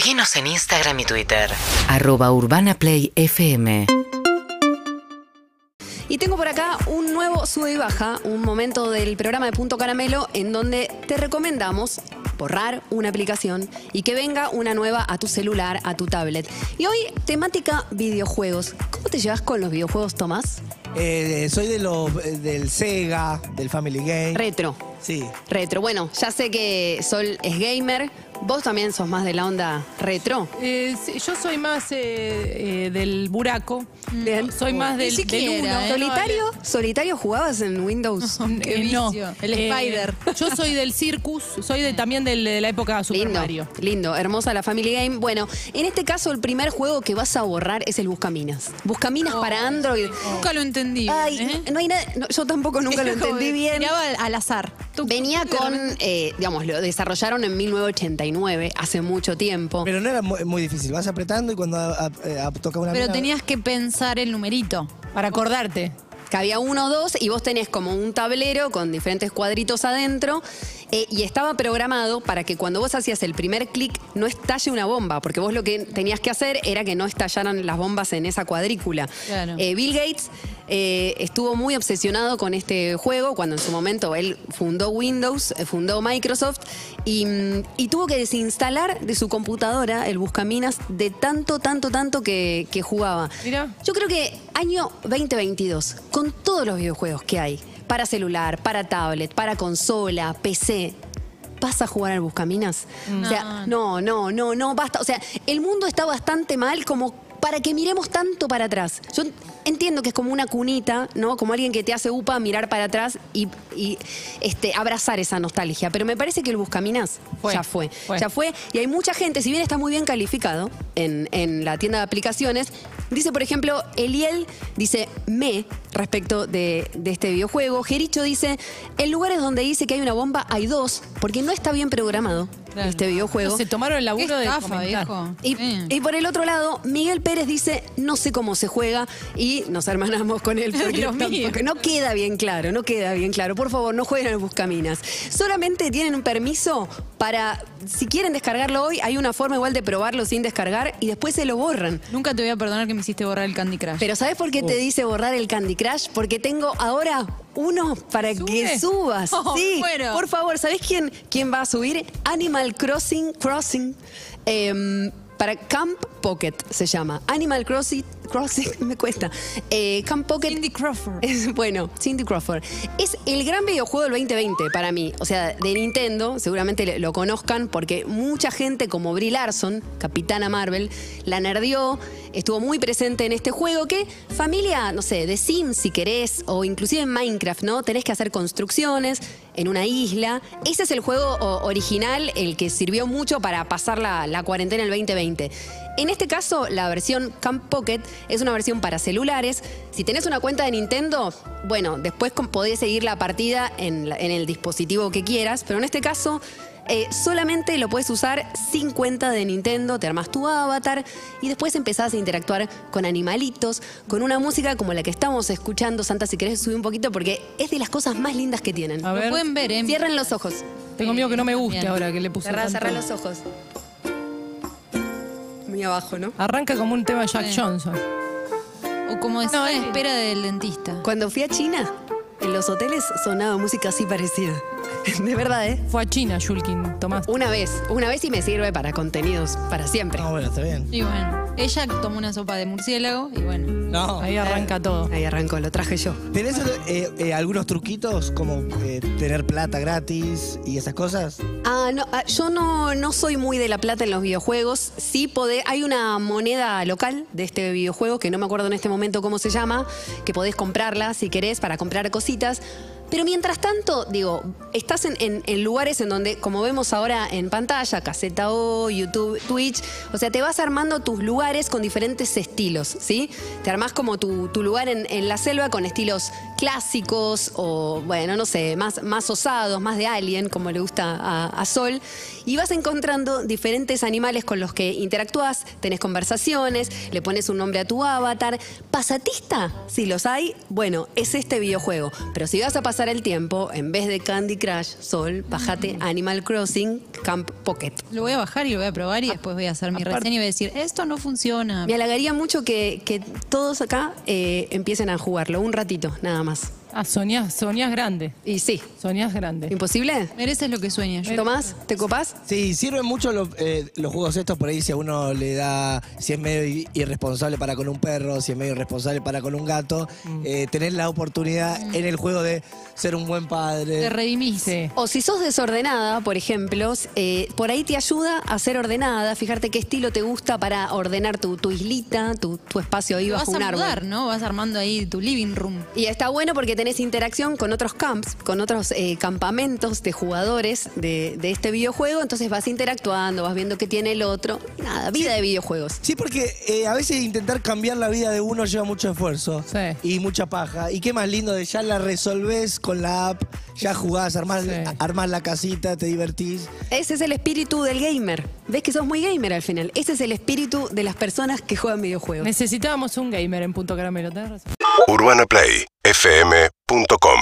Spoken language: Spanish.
Seguinos en Instagram y Twitter. Arroba Urbana Play FM. Y tengo por acá un nuevo sube y baja, un momento del programa de Punto Caramelo en donde te recomendamos borrar una aplicación y que venga una nueva a tu celular, a tu tablet. Y hoy, temática videojuegos. ¿Cómo te llevas con los videojuegos, Tomás? Eh, soy de los eh, del Sega, del Family Game. Retro. sí. Retro. Bueno, ya sé que Sol es gamer. Vos también sos más de la onda retro. Eh, sí, yo soy más eh, eh, del buraco. Bien. Soy más del, del siquiera, uno. ¿eh? ¿Solitario? ¿Solitario jugabas en Windows? Eh, no. vicio. El Eh, Spider. Yo soy del Circus, soy de, también del- de la época Super Lindo, Mario. lindo, hermosa la Family Game. Bueno, en este caso el primer juego que vas a borrar es el Buscaminas. Buscaminas para Android. Nunca lo entendí. Ay, ¿eh? no hay nada, no, yo tampoco nunca lo entendí bien. Miraba al, al azar. Venía con, eh, digamos, lo desarrollaron en 1989, hace mucho tiempo. Pero no era mu- muy, difícil. Vas apretando y cuando a- a- eh, a- toca una Pero mina- tenías que pensar el numerito. Para acordarte. Que había uno o dos y vos tenés como un tablero con diferentes cuadritos adentro eh, y estaba programado para que cuando vos hacías el primer clic no estalle una bomba, porque vos lo que tenías que hacer era que no estallaran las bombas en esa cuadrícula. Claro. Eh, Bill Gates eh, estuvo muy obsesionado con este juego cuando en su momento él fundó Windows, fundó Microsoft y, mm, y tuvo que desinstalar de su computadora el Buscaminas de tanto, tanto, tanto que, que jugaba. Mirá. Yo creo que año 2022, con todos los videojuegos que hay, para celular, para tablet, para consola, PC, ¿vas a jugar al Buscaminas? O sea, no, no, no, no, basta. O sea, el mundo está bastante mal como para que miremos tanto para atrás. Yo entiendo que es como una cunita, ¿no? Como alguien que te hace upa mirar para atrás y, y, este, abrazar esa nostalgia. Pero me parece que el Buscaminas Fue, ya fue, fue. Ya fue. Y hay mucha gente, si bien está muy bien calificado en, en la tienda de aplicaciones, dice, por ejemplo, Eliel dice me respecto de, de este videojuego. Jericho dice, en lugares donde dice que hay una bomba hay dos, porque no está bien programado Claro. este videojuego. Se tomaron el Qué laburo de estafa, comentar. viejo. Y, y por el otro lado, Miguel Pérez dice, no sé cómo se juega y nos hermanamos con él porque, tampoco- no queda bien claro, no queda bien claro. Por favor, no jueguen al Buscaminas. Solamente tienen un permiso para, si quieren descargarlo hoy, hay una forma igual de probarlo sin descargar y después se lo borran. Nunca te voy a perdonar que me hiciste borrar el Candy Crush. Pero ¿sabes por qué te dice borrar el Candy Crush? Porque tengo ahora uno para que subas. Oh, sí, muero. por favor, ¿sabes quién, quién va a subir? Animal Crossing, Crossing, em, para Camp Pocket se llama. Animal Crossing, Crossing, me cuesta. Eh, Camp Pocket. Cindy Crawford. Es, bueno, Cindy Crawford. Es el gran videojuego del 2020 para mí. O sea, de Nintendo, seguramente lo conozcan porque mucha gente como Brie Larson, Capitana Marvel, la nerdió, estuvo muy presente en este juego que familia, no sé, de Sims si querés, o inclusive en Minecraft, ¿no? Tenés que hacer construcciones en una isla. Ese es el juego original, el que sirvió mucho para pasar la, la cuarentena el 2020. En este caso, la versión Camp Pocket es una versión para celulares. Si tenés una cuenta de Nintendo, bueno, después podés seguir la partida en, la- en el dispositivo que quieras, pero en este caso eh, solamente lo puedes usar sin cuenta de Nintendo, te armas tu avatar y después empezás a interactuar con animalitos, con una música como la que estamos escuchando. Santa, si querés subir un poquito porque es de las cosas más lindas que tienen. A Lo ver. pueden ver, ¿eh? Cierren los ojos. Tengo miedo que no me guste Bien. ahora que le puse. Cerrá, tanto. cerrá los ojos. Abajo, ¿no? Arranca como un tema de Jack Sí. Johnson. O como decía No, en espera del dentista. Cuando fui a China, en los hoteles sonaba música así parecida. De verdad, ¿eh? Fue a China, Shulkin, Tomás. Una vez, una vez y me sirve para contenidos, para siempre. No, bueno, está bien. Y bueno, ella tomó una sopa de murciélago y bueno. No. Ahí arranca todo. Ahí arrancó, lo traje yo. ¿Tenés eh, eh, algunos truquitos como eh, tener plata gratis y esas cosas? Ah, no, ah, yo no, no soy muy de la plata en los videojuegos. Sí podés, hay una moneda local de este videojuego, que no me acuerdo en este momento cómo se llama, que podés comprarla si querés para comprar cositas. Pero mientras tanto, digo, estás en, en- en lugares en donde, como vemos ahora en pantalla, Caseta O, YouTube, Twitch, o sea, te vas armando tus lugares con diferentes estilos, ¿sí? Te armás como tu, lugar en la selva con estilos clásicos o, bueno, no sé, más, más osados, más de alien, como le gusta a, a Sol. Y vas encontrando diferentes animales con los que interactúas, tenés conversaciones, le pones un nombre a tu avatar. ¿Pasatista? Si los hay, bueno, es este videojuego. Pero si vas a pasar el tiempo, en vez de Candy Crush, Sol, bajate Animal Crossing Camp Pocket. Lo voy a bajar y lo voy a probar y después voy a hacer mi Aparte- reseña y voy a decir, esto no funciona. Me halagaría mucho que, que todos acá eh, empiecen a jugarlo, un ratito, nada más. ます。Ah, soñás, soñás grande. Y sí, Soñás grande. ¿imposible? Mereces lo que sueñas. Tomás, ¿te copás? Sí, sirven mucho los, eh, los juegos estos por ahí si a uno le da, si es medio irresponsable para con un perro, si es medio irresponsable para con un gato, eh, tener la oportunidad en el juego de ser un buen padre. Te redimís. Sí. O si sos desordenada, por ejemplo, eh, por ahí te ayuda a ser ordenada, fijarte qué estilo te gusta para ordenar tu, tu islita, tu, tu espacio ahí bajo vas un a árbol. mudar, ¿no? Vas armando ahí tu living room. Y está bueno porque tenés interacción con otros camps, con otros eh, campamentos de jugadores de, de este videojuego, entonces vas interactuando, vas viendo qué tiene el otro. Nada, vida de videojuegos. Sí, porque eh, a veces intentar cambiar la vida de uno lleva mucho esfuerzo Sí. y mucha paja. Y qué más lindo de ya la resolvés con la app, ya jugás, armás, Sí. armás la casita, te divertís. Ese es el espíritu del gamer. ¿Ves que sos muy gamer al final? Ese es el espíritu de las personas que juegan videojuegos. Necesitábamos un gamer en Punto Caramelo, tenés razón. UrbanaPlayFM.com